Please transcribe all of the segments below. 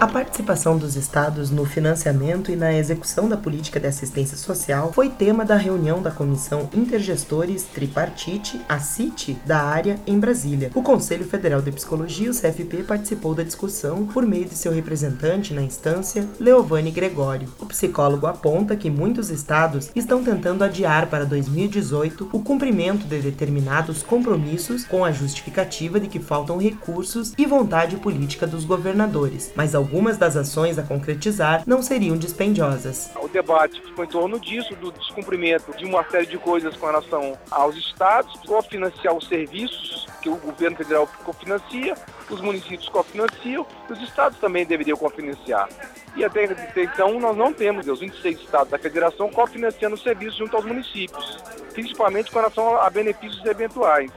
A participação dos estados no financiamento e na execução da política de assistência social foi tema da reunião da Comissão Intergestores Tripartite, a CIT, da área em Brasília. O Conselho Federal de Psicologia, o CFP, participou da discussão por meio de seu representante na instância, Leovane Gregório. O psicólogo aponta que muitos estados estão tentando adiar para 2018 o cumprimento de determinados compromissos com a justificativa de que faltam recursos e vontade política dos governadores, mas algumas das ações a concretizar não seriam dispendiosas. O debate ficou em torno disso, do descumprimento de uma série de coisas com relação aos estados, cofinanciar os serviços que o governo federal cofinancia, os municípios cofinanciam, os estados também deveriam cofinanciar. E até então nós não temos os 26 estados da federação cofinanciando os serviços junto aos municípios, principalmente com relação a benefícios eventuais.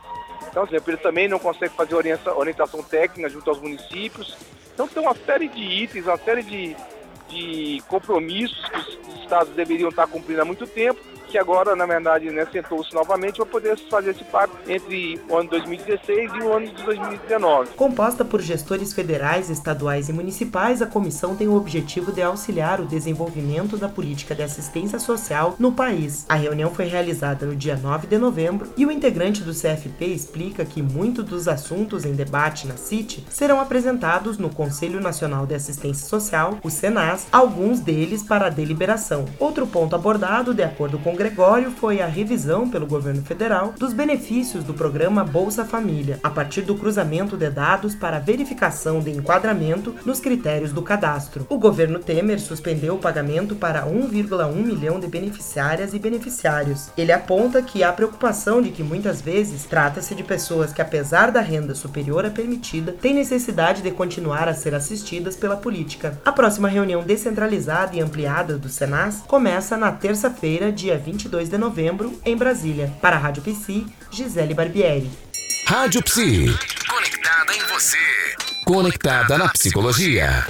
Então, assim, ele também não consegue fazer orientação técnica junto aos municípios, então tem uma série de itens, uma série de, de compromissos que os estados deveriam estar cumprindo há muito tempo que agora, na verdade, né, sentou-se novamente para poder fazer esse pacto entre o ano 2016 e o ano de 2019. Composta por gestores federais, estaduais e municipais, a comissão tem o objetivo de auxiliar o desenvolvimento da política de assistência social no país. A reunião foi realizada no dia 9 de novembro e o integrante do CFP explica que muitos dos assuntos em debate na CIT serão apresentados no Conselho Nacional de Assistência Social, o SENAS, alguns deles para deliberação. Outro ponto abordado, de acordo com Gregório foi a revisão pelo governo federal dos benefícios do programa Bolsa Família, a partir do cruzamento de dados para verificação de enquadramento nos critérios do cadastro. O governo Temer suspendeu o pagamento para 1,1 milhão de beneficiárias e beneficiários. Ele aponta que há preocupação de que muitas vezes trata-se de pessoas que, apesar da renda superior à permitida, têm necessidade de continuar a ser assistidas pela política. A próxima reunião descentralizada e ampliada do Senas começa na terça-feira, dia 20 22 de novembro, em Brasília. Para a Rádio Psi, Gisele Barbieri. Rádio Psi. Conectada em você. Conectada na psicologia.